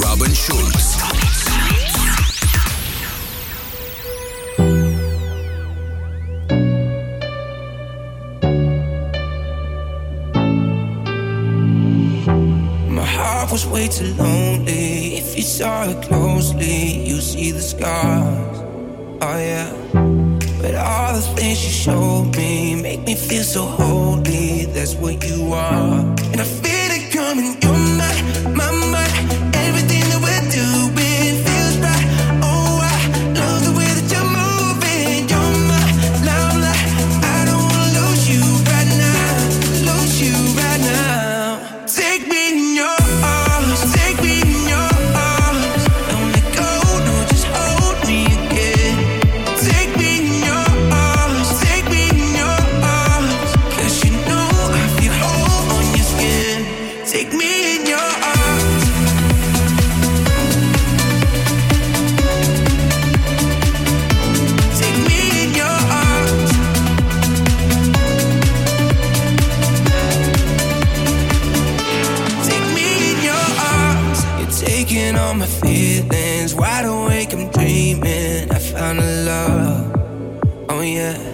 Robin Schulz. My heart was way too lonely. If you saw it closely, you see the scars. Oh yeah. But all the things you showed me make me feel so holy. That's what you are, and I feel it coming. Working on my feelings, wide awake, I'm dreaming. I found a love, oh yeah.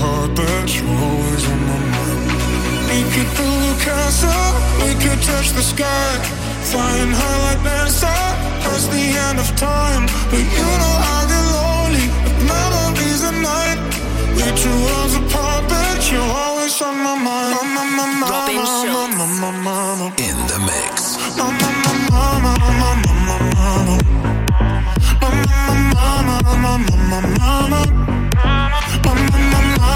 part that you're always on my mind. We could build a castle, we could touch the sky, flying high like NASA. The end of time, but you know I get lonely memories at night. We're two worlds apart, but you're always on my mind. My, my, my, in the mix.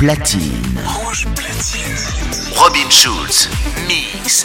platine. Robin Schulz, mix.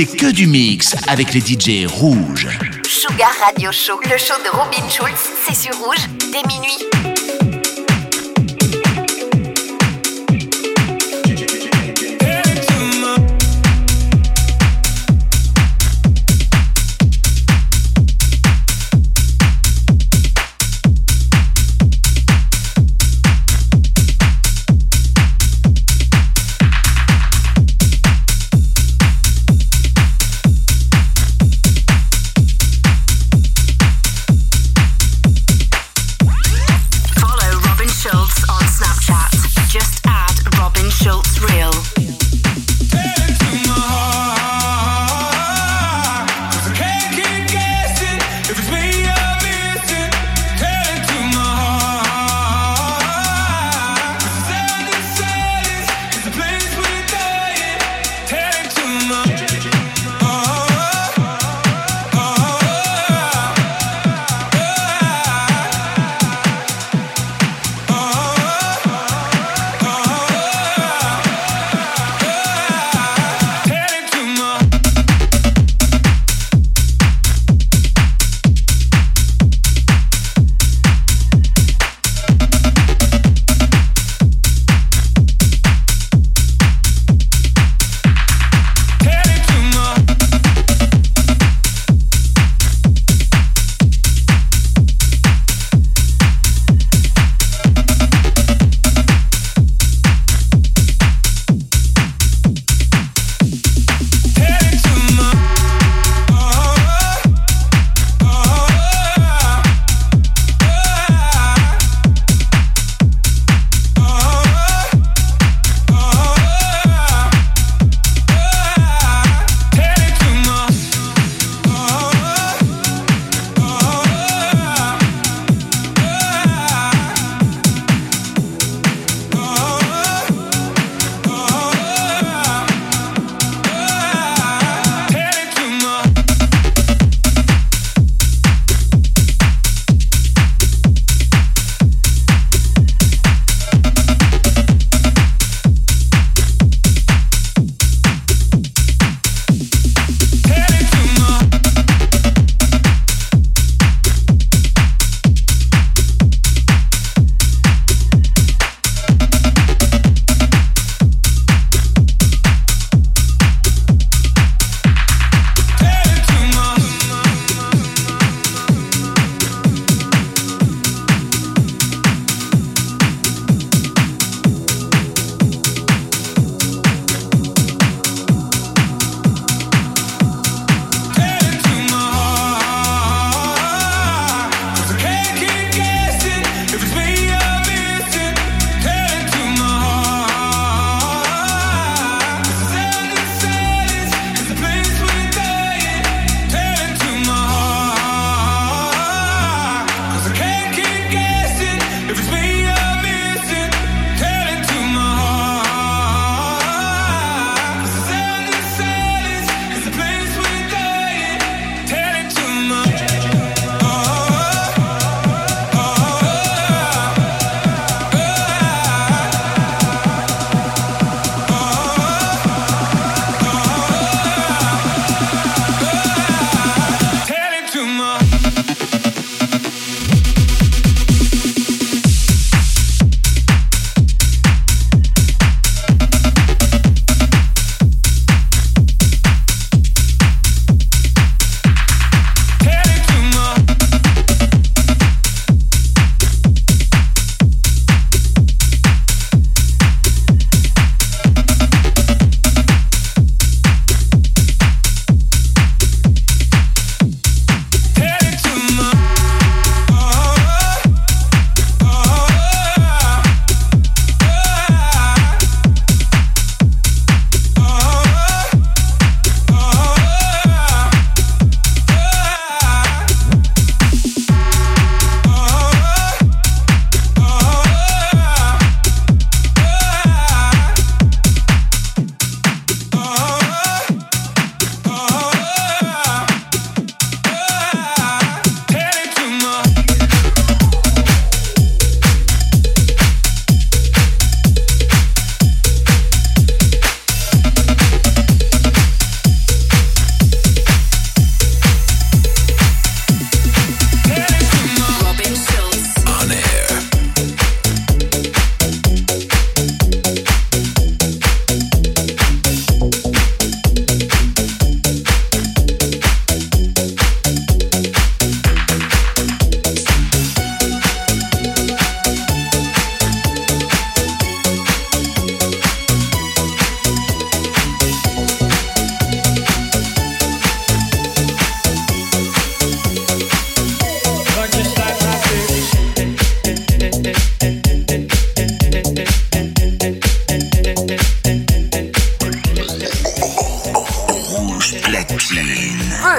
C'est que du mix avec les DJ rouges. Sugar Radio Show, le show de Robin Schulz, c'est sur rouge dès minuit.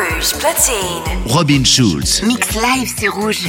Platine. Robin Schulz. Mix live sur Rouge.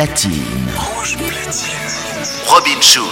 Platine. Robin Schulz,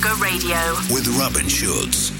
Sugar Radio with Robin Schulz.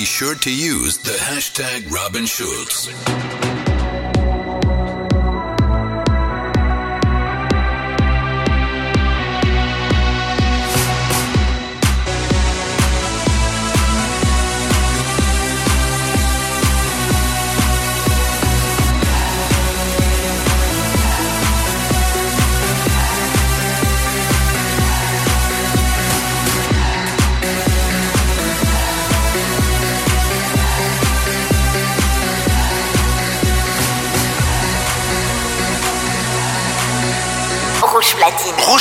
Be sure to use the hashtag Robin Schulz.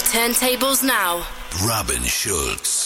Turntables now. Robin Schulz.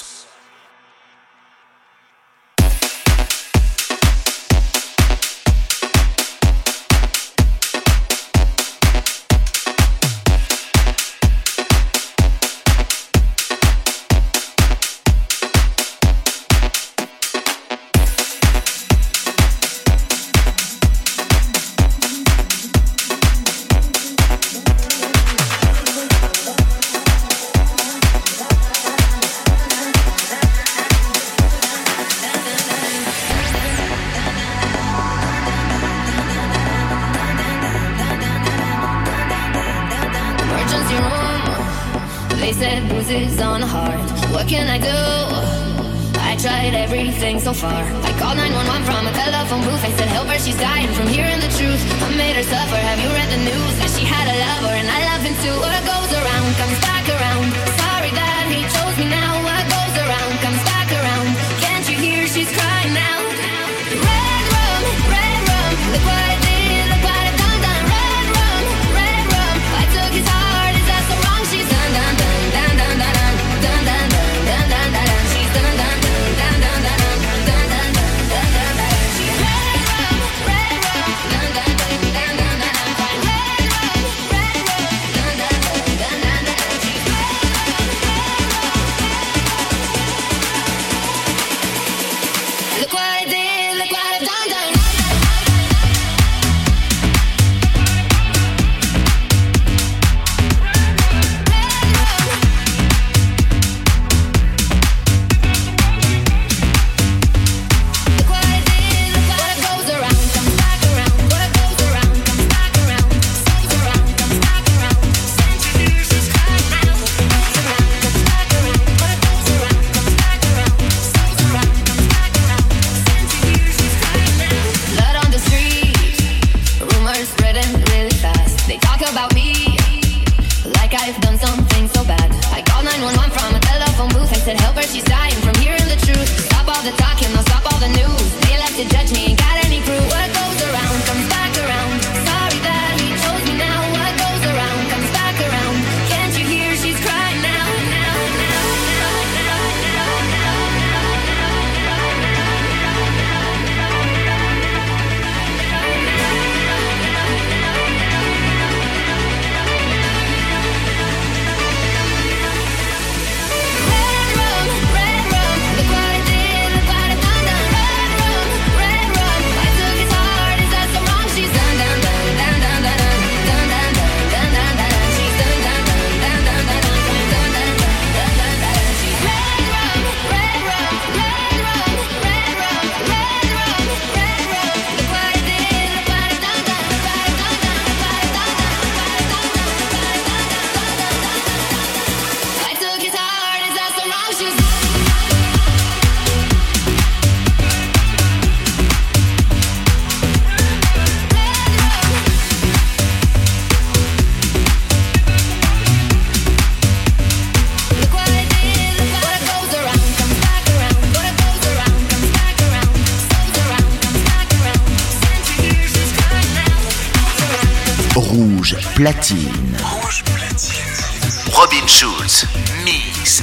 Martin Schulz. Mies.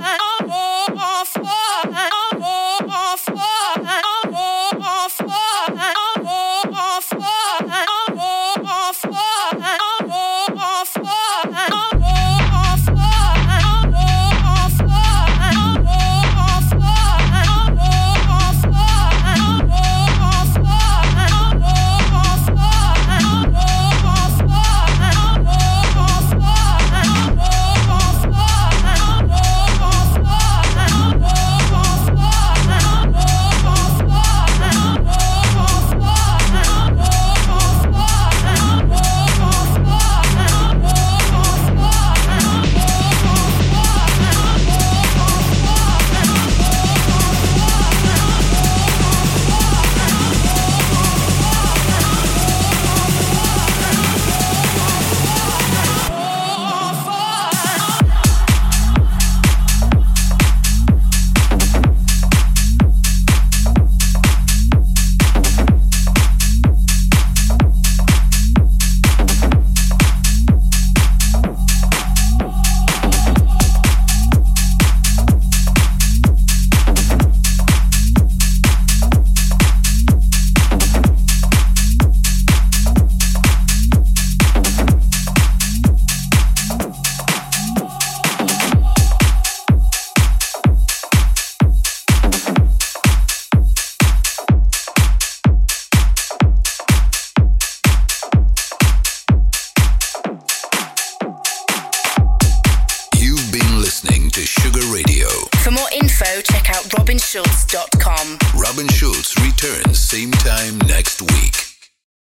oh